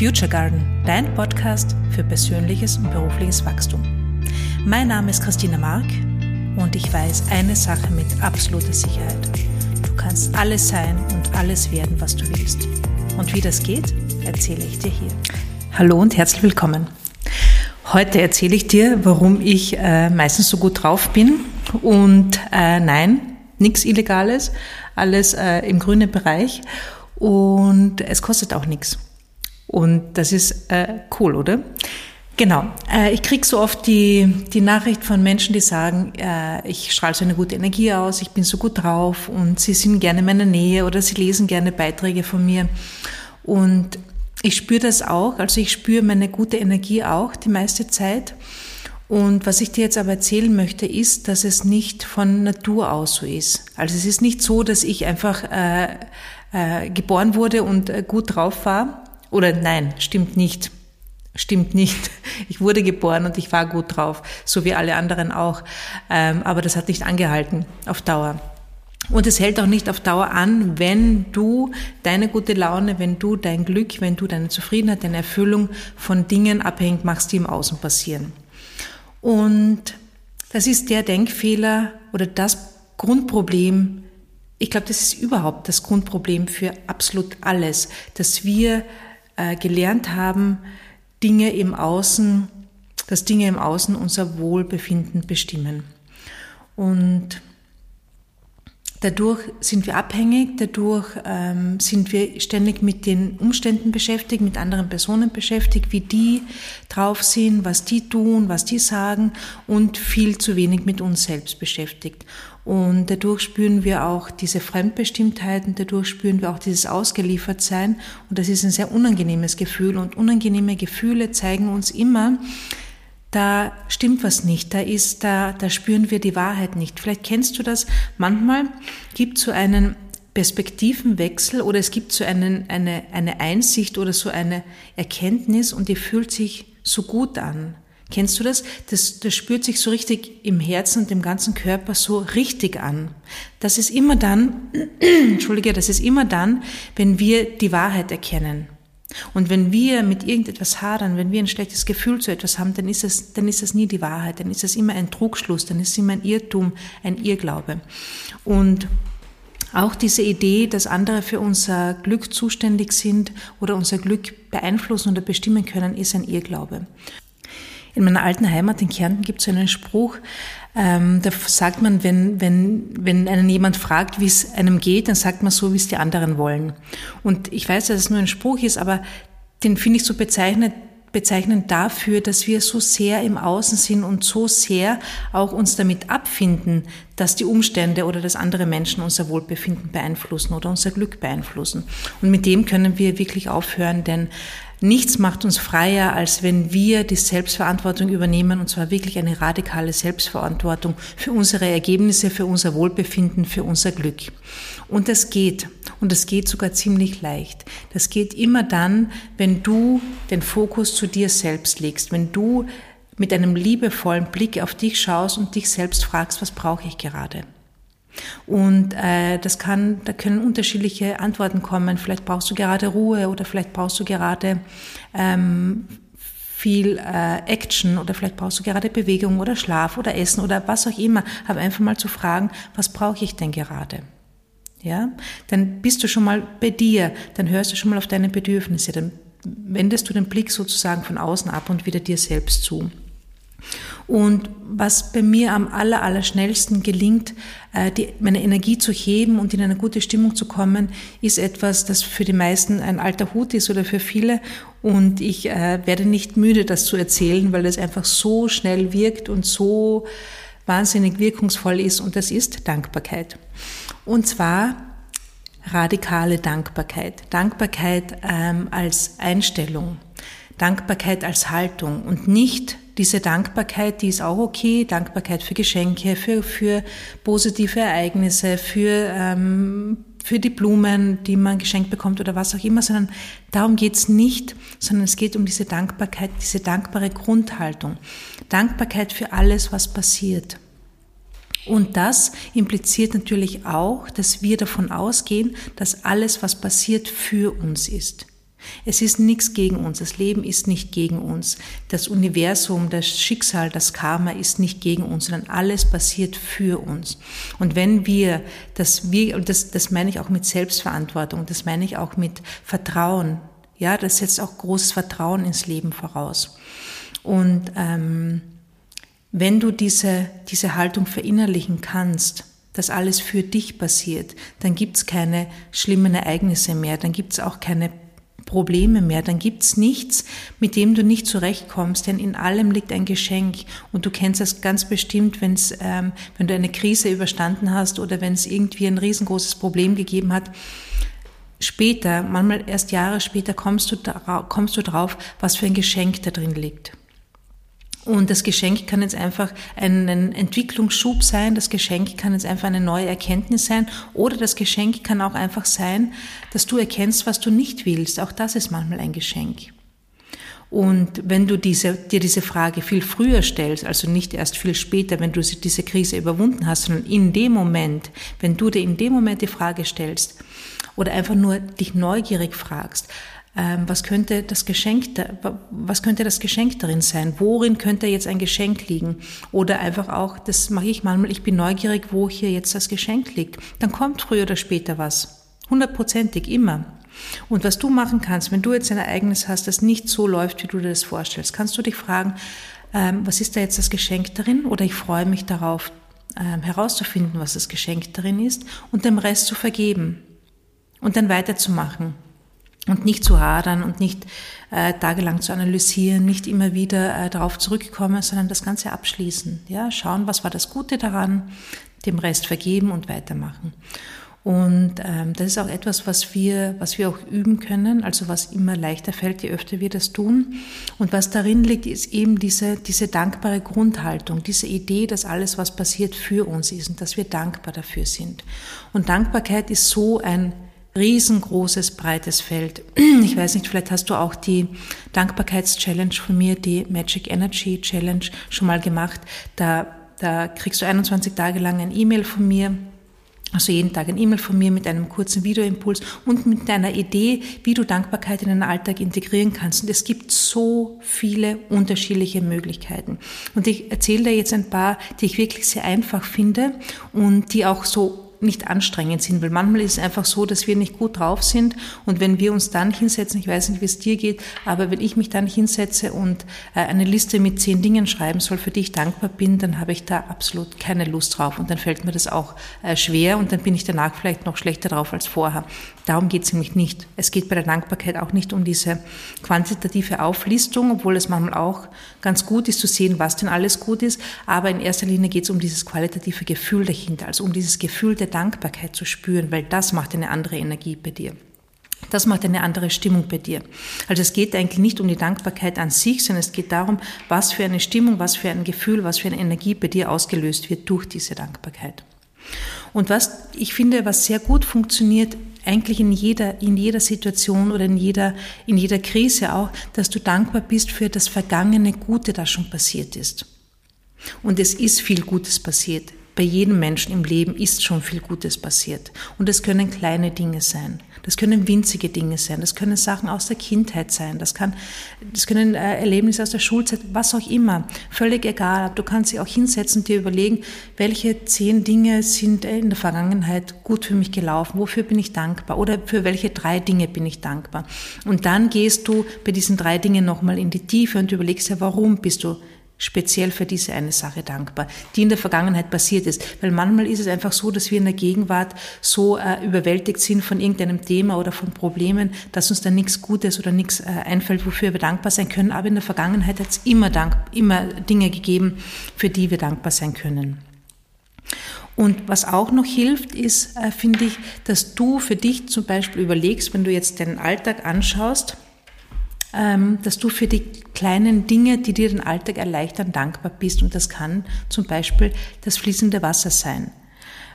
Future Garden, dein Podcast für persönliches und berufliches Wachstum. Mein Name ist Christina Mark und ich weiß eine Sache mit absoluter Sicherheit. Du kannst alles sein und alles werden, was du willst. Und wie das geht, erzähle ich dir hier. Hallo und herzlich willkommen. Heute erzähle ich dir, warum ich äh, meistens so gut drauf bin. Und äh, nein, nichts Illegales, alles äh, im grünen Bereich. Und es kostet auch nichts. Und das ist äh, cool, oder? Genau. Äh, ich kriege so oft die, die Nachricht von Menschen, die sagen, äh, ich strahle so eine gute Energie aus, ich bin so gut drauf und sie sind gerne in meiner Nähe oder sie lesen gerne Beiträge von mir. Und ich spüre das auch, also ich spüre meine gute Energie auch die meiste Zeit. Und was ich dir jetzt aber erzählen möchte, ist, dass es nicht von Natur aus so ist. Also es ist nicht so, dass ich einfach äh, äh, geboren wurde und äh, gut drauf war, oder nein, stimmt nicht. Stimmt nicht. Ich wurde geboren und ich war gut drauf, so wie alle anderen auch. Ähm, aber das hat nicht angehalten auf Dauer. Und es hält auch nicht auf Dauer an, wenn du deine gute Laune, wenn du dein Glück, wenn du deine Zufriedenheit, deine Erfüllung von Dingen abhängig machst, die im Außen passieren. Und das ist der Denkfehler oder das Grundproblem. Ich glaube, das ist überhaupt das Grundproblem für absolut alles, dass wir äh, gelernt haben, Dinge im Außen, dass Dinge im Außen unser Wohlbefinden bestimmen. Und Dadurch sind wir abhängig, dadurch ähm, sind wir ständig mit den Umständen beschäftigt, mit anderen Personen beschäftigt, wie die drauf sind, was die tun, was die sagen und viel zu wenig mit uns selbst beschäftigt. Und dadurch spüren wir auch diese Fremdbestimmtheiten, dadurch spüren wir auch dieses Ausgeliefertsein und das ist ein sehr unangenehmes Gefühl und unangenehme Gefühle zeigen uns immer, da stimmt was nicht, da ist, da, da spüren wir die Wahrheit nicht. Vielleicht kennst du das. Manchmal gibt es so einen Perspektivenwechsel oder es gibt so einen, eine, eine Einsicht oder so eine Erkenntnis und die fühlt sich so gut an. Kennst du das? das? Das spürt sich so richtig im Herzen und im ganzen Körper so richtig an. Das ist immer dann, entschuldige, das ist immer dann, wenn wir die Wahrheit erkennen. Und wenn wir mit irgendetwas hadern, wenn wir ein schlechtes Gefühl zu etwas haben, dann ist es, dann ist es nie die Wahrheit, dann ist es immer ein Trugschluss, dann ist es immer ein Irrtum, ein Irrglaube. Und auch diese Idee, dass andere für unser Glück zuständig sind oder unser Glück beeinflussen oder bestimmen können, ist ein Irrglaube. In meiner alten Heimat in Kärnten gibt es einen Spruch, ähm, da sagt man, wenn, wenn, wenn einen jemand fragt, wie es einem geht, dann sagt man so, wie es die anderen wollen. Und ich weiß, dass es nur ein Spruch ist, aber den finde ich so bezeichnend, bezeichnend dafür, dass wir so sehr im Außen sind und so sehr auch uns damit abfinden, dass die Umstände oder dass andere Menschen unser Wohlbefinden beeinflussen oder unser Glück beeinflussen. Und mit dem können wir wirklich aufhören, denn Nichts macht uns freier, als wenn wir die Selbstverantwortung übernehmen, und zwar wirklich eine radikale Selbstverantwortung für unsere Ergebnisse, für unser Wohlbefinden, für unser Glück. Und das geht. Und das geht sogar ziemlich leicht. Das geht immer dann, wenn du den Fokus zu dir selbst legst, wenn du mit einem liebevollen Blick auf dich schaust und dich selbst fragst, was brauche ich gerade? Und äh, das kann, da können unterschiedliche Antworten kommen. Vielleicht brauchst du gerade Ruhe oder vielleicht brauchst du gerade ähm, viel äh, Action oder vielleicht brauchst du gerade Bewegung oder Schlaf oder Essen oder was auch immer. Aber einfach mal zu fragen, was brauche ich denn gerade? Ja, dann bist du schon mal bei dir, dann hörst du schon mal auf deine Bedürfnisse, dann wendest du den Blick sozusagen von außen ab und wieder dir selbst zu. Und was bei mir am aller, aller schnellsten gelingt, äh, die, meine Energie zu heben und in eine gute Stimmung zu kommen, ist etwas, das für die meisten ein alter Hut ist oder für viele. Und ich äh, werde nicht müde, das zu erzählen, weil es einfach so schnell wirkt und so wahnsinnig wirkungsvoll ist. Und das ist Dankbarkeit. Und zwar radikale Dankbarkeit. Dankbarkeit ähm, als Einstellung. Dankbarkeit als Haltung und nicht diese Dankbarkeit, die ist auch okay, Dankbarkeit für Geschenke, für, für positive Ereignisse, für, ähm, für die Blumen, die man geschenkt bekommt oder was auch immer, sondern darum geht's nicht, sondern es geht um diese Dankbarkeit, diese dankbare Grundhaltung. Dankbarkeit für alles, was passiert. Und das impliziert natürlich auch, dass wir davon ausgehen, dass alles, was passiert, für uns ist. Es ist nichts gegen uns. Das Leben ist nicht gegen uns. Das Universum, das Schicksal, das Karma ist nicht gegen uns, sondern alles passiert für uns. Und wenn wir das, wir, das, das meine ich auch mit Selbstverantwortung, das meine ich auch mit Vertrauen. Ja, das setzt auch großes Vertrauen ins Leben voraus. Und ähm, wenn du diese, diese Haltung verinnerlichen kannst, dass alles für dich passiert, dann gibt's keine schlimmen Ereignisse mehr, dann gibt's auch keine Probleme mehr, dann gibt's nichts, mit dem du nicht zurechtkommst, denn in allem liegt ein Geschenk und du kennst das ganz bestimmt, wenn's, ähm, wenn du eine Krise überstanden hast oder wenn es irgendwie ein riesengroßes Problem gegeben hat. Später, manchmal erst Jahre später, kommst du, kommst du drauf, was für ein Geschenk da drin liegt. Und das Geschenk kann jetzt einfach ein Entwicklungsschub sein, das Geschenk kann jetzt einfach eine neue Erkenntnis sein oder das Geschenk kann auch einfach sein, dass du erkennst, was du nicht willst. Auch das ist manchmal ein Geschenk. Und wenn du diese, dir diese Frage viel früher stellst, also nicht erst viel später, wenn du diese Krise überwunden hast, sondern in dem Moment, wenn du dir in dem Moment die Frage stellst oder einfach nur dich neugierig fragst, was könnte das Geschenk, was könnte das Geschenk darin sein? Worin könnte jetzt ein Geschenk liegen? Oder einfach auch, das mache ich manchmal, ich bin neugierig, wo hier jetzt das Geschenk liegt. Dann kommt früher oder später was. Hundertprozentig immer. Und was du machen kannst, wenn du jetzt ein Ereignis hast, das nicht so läuft, wie du dir das vorstellst, kannst du dich fragen, ähm, was ist da jetzt das Geschenk darin? Oder ich freue mich darauf, ähm, herauszufinden, was das Geschenk darin ist und dem Rest zu vergeben und dann weiterzumachen und nicht zu hadern und nicht äh, tagelang zu analysieren, nicht immer wieder äh, darauf zurückkommen, sondern das Ganze abschließen. Ja, schauen, was war das Gute daran, dem Rest vergeben und weitermachen. Und ähm, das ist auch etwas, was wir, was wir auch üben können, also was immer leichter fällt, je öfter wir das tun. Und was darin liegt, ist eben diese, diese dankbare Grundhaltung, diese Idee, dass alles, was passiert, für uns ist und dass wir dankbar dafür sind. Und Dankbarkeit ist so ein riesengroßes, breites Feld. Ich weiß nicht, vielleicht hast du auch die Dankbarkeits-Challenge von mir, die Magic Energy Challenge schon mal gemacht. Da, da kriegst du 21 Tage lang ein E-Mail von mir. Also jeden Tag ein E-Mail von mir mit einem kurzen Videoimpuls und mit einer Idee, wie du Dankbarkeit in den Alltag integrieren kannst. Und es gibt so viele unterschiedliche Möglichkeiten. Und ich erzähle dir jetzt ein paar, die ich wirklich sehr einfach finde und die auch so nicht anstrengend sind, weil manchmal ist es einfach so, dass wir nicht gut drauf sind und wenn wir uns dann hinsetzen, ich weiß nicht, wie es dir geht, aber wenn ich mich dann hinsetze und äh, eine Liste mit zehn Dingen schreiben soll, für die ich dankbar bin, dann habe ich da absolut keine Lust drauf und dann fällt mir das auch äh, schwer und dann bin ich danach vielleicht noch schlechter drauf als vorher. Darum geht es nämlich nicht. Es geht bei der Dankbarkeit auch nicht um diese quantitative Auflistung, obwohl es manchmal auch ganz gut ist zu sehen, was denn alles gut ist, aber in erster Linie geht es um dieses qualitative Gefühl dahinter, also um dieses Gefühl der Dankbarkeit zu spüren, weil das macht eine andere Energie bei dir. Das macht eine andere Stimmung bei dir. Also es geht eigentlich nicht um die Dankbarkeit an sich, sondern es geht darum, was für eine Stimmung, was für ein Gefühl, was für eine Energie bei dir ausgelöst wird durch diese Dankbarkeit. Und was ich finde, was sehr gut funktioniert, eigentlich in jeder, in jeder Situation oder in jeder, in jeder Krise auch, dass du dankbar bist für das vergangene Gute, das schon passiert ist. Und es ist viel Gutes passiert bei jedem Menschen im Leben ist schon viel Gutes passiert. Und es können kleine Dinge sein. Das können winzige Dinge sein. Das können Sachen aus der Kindheit sein. Das, kann, das können äh, Erlebnisse aus der Schulzeit, was auch immer. Völlig egal. Du kannst dich auch hinsetzen und dir überlegen, welche zehn Dinge sind in der Vergangenheit gut für mich gelaufen. Wofür bin ich dankbar? Oder für welche drei Dinge bin ich dankbar? Und dann gehst du bei diesen drei Dingen nochmal in die Tiefe und überlegst ja, warum bist du speziell für diese eine Sache dankbar, die in der Vergangenheit passiert ist. Weil manchmal ist es einfach so, dass wir in der Gegenwart so äh, überwältigt sind von irgendeinem Thema oder von Problemen, dass uns da nichts Gutes oder nichts äh, einfällt, wofür wir dankbar sein können. Aber in der Vergangenheit hat es immer, immer Dinge gegeben, für die wir dankbar sein können. Und was auch noch hilft, ist, äh, finde ich, dass du für dich zum Beispiel überlegst, wenn du jetzt deinen Alltag anschaust, dass du für die kleinen Dinge, die dir den Alltag erleichtern, dankbar bist. Und das kann zum Beispiel das fließende Wasser sein.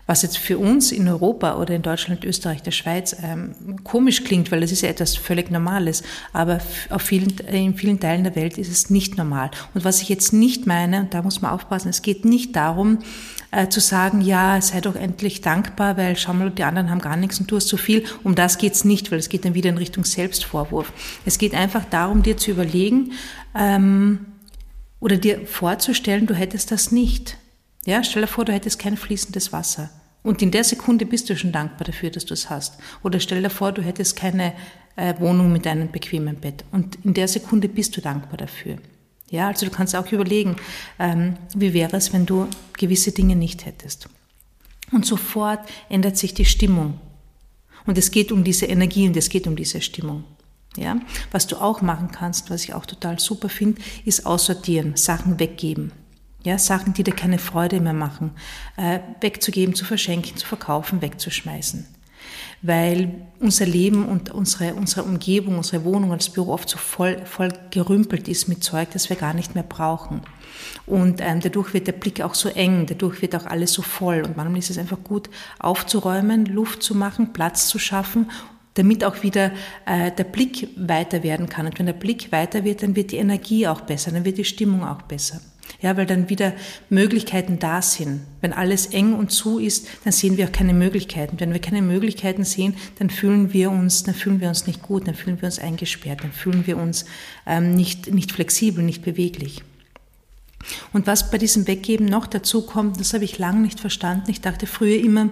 Was jetzt für uns in Europa oder in Deutschland, Österreich, der Schweiz ähm, komisch klingt, weil das ist ja etwas völlig Normales, aber auf vielen, in vielen Teilen der Welt ist es nicht normal. Und was ich jetzt nicht meine, und da muss man aufpassen, es geht nicht darum, äh, zu sagen, ja, sei doch endlich dankbar, weil schau mal, die anderen haben gar nichts und du hast so viel. Um das geht's nicht, weil es geht dann wieder in Richtung Selbstvorwurf. Es geht einfach darum, dir zu überlegen ähm, oder dir vorzustellen, du hättest das nicht. Ja, stell dir vor, du hättest kein fließendes Wasser. Und in der Sekunde bist du schon dankbar dafür, dass du es hast. Oder stell dir vor, du hättest keine äh, Wohnung mit einem bequemen Bett. Und in der Sekunde bist du dankbar dafür. Ja, also du kannst auch überlegen, ähm, wie wäre es, wenn du gewisse Dinge nicht hättest. Und sofort ändert sich die Stimmung. Und es geht um diese Energie und es geht um diese Stimmung. Ja, was du auch machen kannst, was ich auch total super finde, ist aussortieren, Sachen weggeben. Ja, Sachen, die dir keine Freude mehr machen, äh, wegzugeben, zu verschenken, zu verkaufen, wegzuschmeißen weil unser Leben und unsere, unsere Umgebung, unsere Wohnung, das Büro oft so voll, voll gerümpelt ist mit Zeug, das wir gar nicht mehr brauchen. Und ähm, dadurch wird der Blick auch so eng, dadurch wird auch alles so voll. Und manchmal ist es einfach gut, aufzuräumen, Luft zu machen, Platz zu schaffen damit auch wieder äh, der Blick weiter werden kann. Und wenn der Blick weiter wird, dann wird die Energie auch besser, dann wird die Stimmung auch besser. Ja, weil dann wieder Möglichkeiten da sind. Wenn alles eng und zu ist, dann sehen wir auch keine Möglichkeiten. Wenn wir keine Möglichkeiten sehen, dann fühlen wir uns, dann fühlen wir uns nicht gut, dann fühlen wir uns eingesperrt, dann fühlen wir uns ähm, nicht, nicht flexibel, nicht beweglich. Und was bei diesem Weggeben noch dazu kommt, das habe ich lange nicht verstanden. Ich dachte früher immer,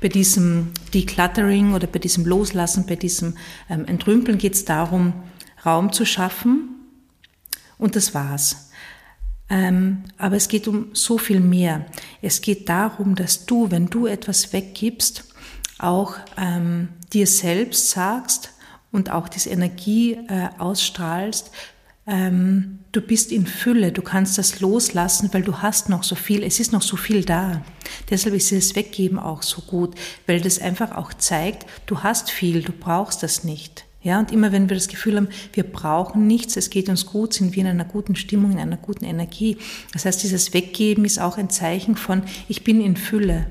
bei diesem Decluttering oder bei diesem Loslassen, bei diesem ähm, Entrümpeln geht es darum, Raum zu schaffen und das war's. Ähm, aber es geht um so viel mehr. Es geht darum, dass du, wenn du etwas weggibst, auch ähm, dir selbst sagst und auch diese Energie äh, ausstrahlst, ähm, du bist in Fülle, du kannst das loslassen, weil du hast noch so viel, es ist noch so viel da. Deshalb ist das Weggeben auch so gut, weil das einfach auch zeigt, du hast viel, du brauchst das nicht. Ja, und immer wenn wir das Gefühl haben, wir brauchen nichts, es geht uns gut, sind wir in einer guten Stimmung, in einer guten Energie. Das heißt, dieses Weggeben ist auch ein Zeichen von, ich bin in Fülle.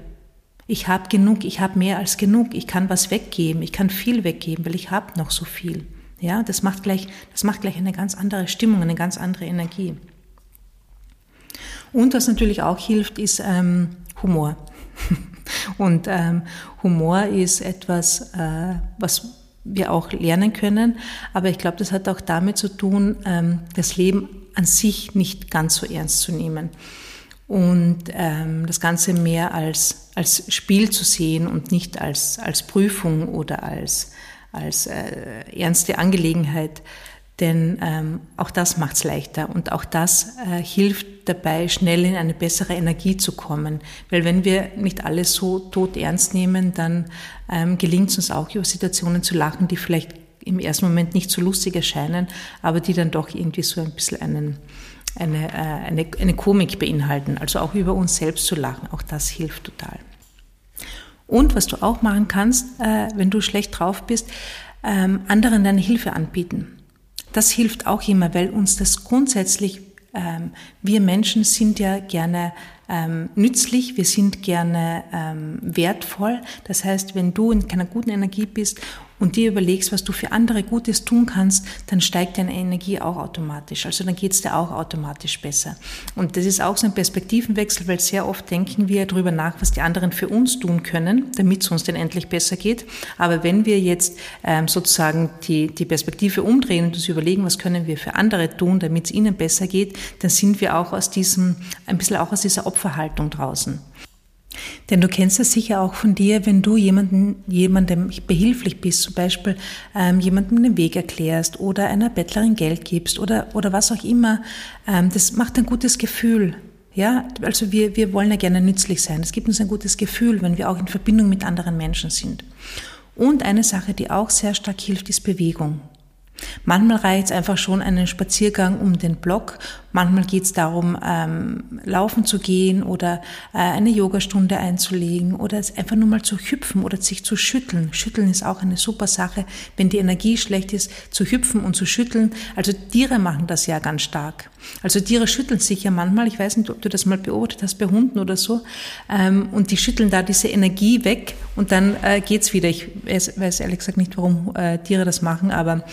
Ich habe genug, ich habe mehr als genug, ich kann was weggeben, ich kann viel weggeben, weil ich habe noch so viel. Ja, das macht gleich, das macht gleich eine ganz andere Stimmung, eine ganz andere Energie. Und was natürlich auch hilft, ist ähm, Humor. Und ähm, Humor ist etwas, äh, was wir auch lernen können. Aber ich glaube, das hat auch damit zu tun, ähm, das Leben an sich nicht ganz so ernst zu nehmen und ähm, das Ganze mehr als, als Spiel zu sehen und nicht als, als Prüfung oder als, als äh, ernste Angelegenheit. Denn ähm, auch das macht es leichter und auch das äh, hilft dabei, schnell in eine bessere Energie zu kommen. Weil wenn wir nicht alles so tot ernst nehmen, dann ähm, gelingt es uns auch, über Situationen zu lachen, die vielleicht im ersten Moment nicht so lustig erscheinen, aber die dann doch irgendwie so ein bisschen einen, eine, äh, eine, eine Komik beinhalten. Also auch über uns selbst zu lachen, auch das hilft total. Und was du auch machen kannst, äh, wenn du schlecht drauf bist, ähm, anderen deine Hilfe anbieten. Das hilft auch immer, weil uns das grundsätzlich ähm, wir Menschen sind ja gerne ähm, nützlich, wir sind gerne ähm, wertvoll. Das heißt, wenn du in keiner guten Energie bist und dir überlegst, was du für andere Gutes tun kannst, dann steigt deine Energie auch automatisch. Also dann geht es dir auch automatisch besser. Und das ist auch so ein Perspektivenwechsel, weil sehr oft denken wir darüber nach, was die anderen für uns tun können, damit es uns denn endlich besser geht. Aber wenn wir jetzt ähm, sozusagen die, die Perspektive umdrehen und uns überlegen, was können wir für andere tun, damit es ihnen besser geht, dann sind wir auch aus diesem, ein bisschen auch aus dieser Opferhaltung draußen. Denn du kennst das sicher auch von dir, wenn du jemanden, jemandem behilflich bist, zum Beispiel ähm, jemandem den Weg erklärst oder einer Bettlerin Geld gibst oder, oder was auch immer. Ähm, das macht ein gutes Gefühl. Ja, also wir, wir wollen ja gerne nützlich sein. Es gibt uns ein gutes Gefühl, wenn wir auch in Verbindung mit anderen Menschen sind. Und eine Sache, die auch sehr stark hilft, ist Bewegung. Manchmal reicht es einfach schon einen Spaziergang um den Block. Manchmal geht es darum, ähm, laufen zu gehen oder äh, eine Yogastunde einzulegen oder einfach nur mal zu hüpfen oder sich zu schütteln. Schütteln ist auch eine super Sache, wenn die Energie schlecht ist, zu hüpfen und zu schütteln. Also Tiere machen das ja ganz stark. Also Tiere schütteln sich ja manchmal, ich weiß nicht, ob du das mal beobachtet hast bei Hunden oder so, ähm, und die schütteln da diese Energie weg und dann äh, geht's wieder. Ich weiß, weiß ehrlich gesagt nicht, warum äh, Tiere das machen, aber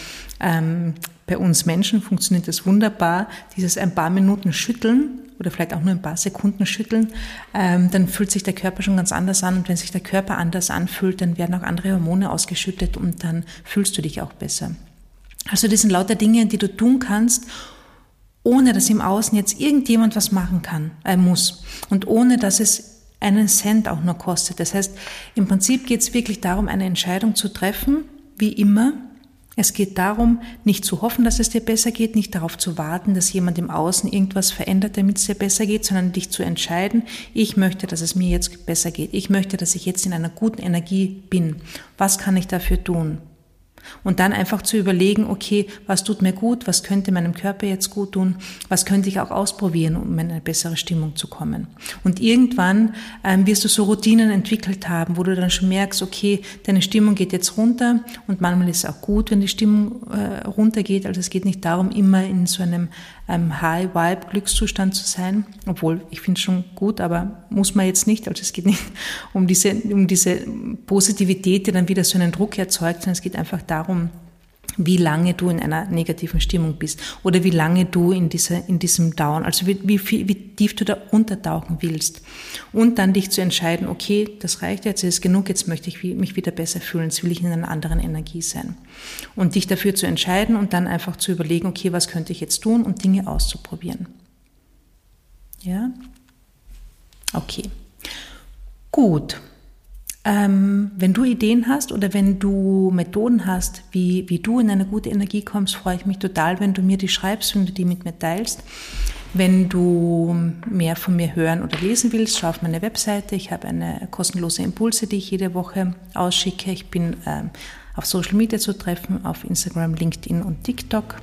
ähm, bei uns Menschen funktioniert das wunderbar, dieses ein paar Minuten Schütteln oder vielleicht auch nur ein paar Sekunden schütteln, ähm, dann fühlt sich der Körper schon ganz anders an. Und wenn sich der Körper anders anfühlt, dann werden auch andere Hormone ausgeschüttet und dann fühlst du dich auch besser. Also das sind lauter Dinge, die du tun kannst, ohne dass im Außen jetzt irgendjemand was machen kann, äh, muss. Und ohne dass es einen Cent auch nur kostet. Das heißt, im Prinzip geht es wirklich darum, eine Entscheidung zu treffen, wie immer. Es geht darum, nicht zu hoffen, dass es dir besser geht, nicht darauf zu warten, dass jemand im Außen irgendwas verändert, damit es dir besser geht, sondern dich zu entscheiden, ich möchte, dass es mir jetzt besser geht. Ich möchte, dass ich jetzt in einer guten Energie bin. Was kann ich dafür tun? Und dann einfach zu überlegen, okay, was tut mir gut, was könnte meinem Körper jetzt gut tun, was könnte ich auch ausprobieren, um in eine bessere Stimmung zu kommen. Und irgendwann ähm, wirst du so Routinen entwickelt haben, wo du dann schon merkst, okay, deine Stimmung geht jetzt runter und manchmal ist es auch gut, wenn die Stimmung äh, runtergeht. Also es geht nicht darum, immer in so einem ähm, High-Vibe-Glückszustand zu sein, obwohl ich finde es schon gut, aber muss man jetzt nicht. Also es geht nicht um diese, um diese Positivität, die dann wieder so einen Druck erzeugt, sondern es geht einfach darum, wie lange du in einer negativen Stimmung bist oder wie lange du in, dieser, in diesem Down, also wie, wie, wie tief du da untertauchen willst. Und dann dich zu entscheiden, okay, das reicht jetzt, ist genug, jetzt möchte ich mich wieder besser fühlen, jetzt will ich in einer anderen Energie sein. Und dich dafür zu entscheiden und dann einfach zu überlegen, okay, was könnte ich jetzt tun und Dinge auszuprobieren. Ja? Okay. Gut. Ähm, wenn du Ideen hast oder wenn du Methoden hast, wie, wie du in eine gute Energie kommst, freue ich mich total, wenn du mir die schreibst, wenn du die mit mir teilst. Wenn du mehr von mir hören oder lesen willst, schau auf meine Webseite. Ich habe eine kostenlose Impulse, die ich jede Woche ausschicke. Ich bin ähm, auf Social Media zu treffen, auf Instagram, LinkedIn und TikTok.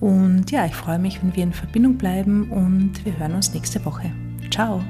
Und ja, ich freue mich, wenn wir in Verbindung bleiben und wir hören uns nächste Woche. Ciao!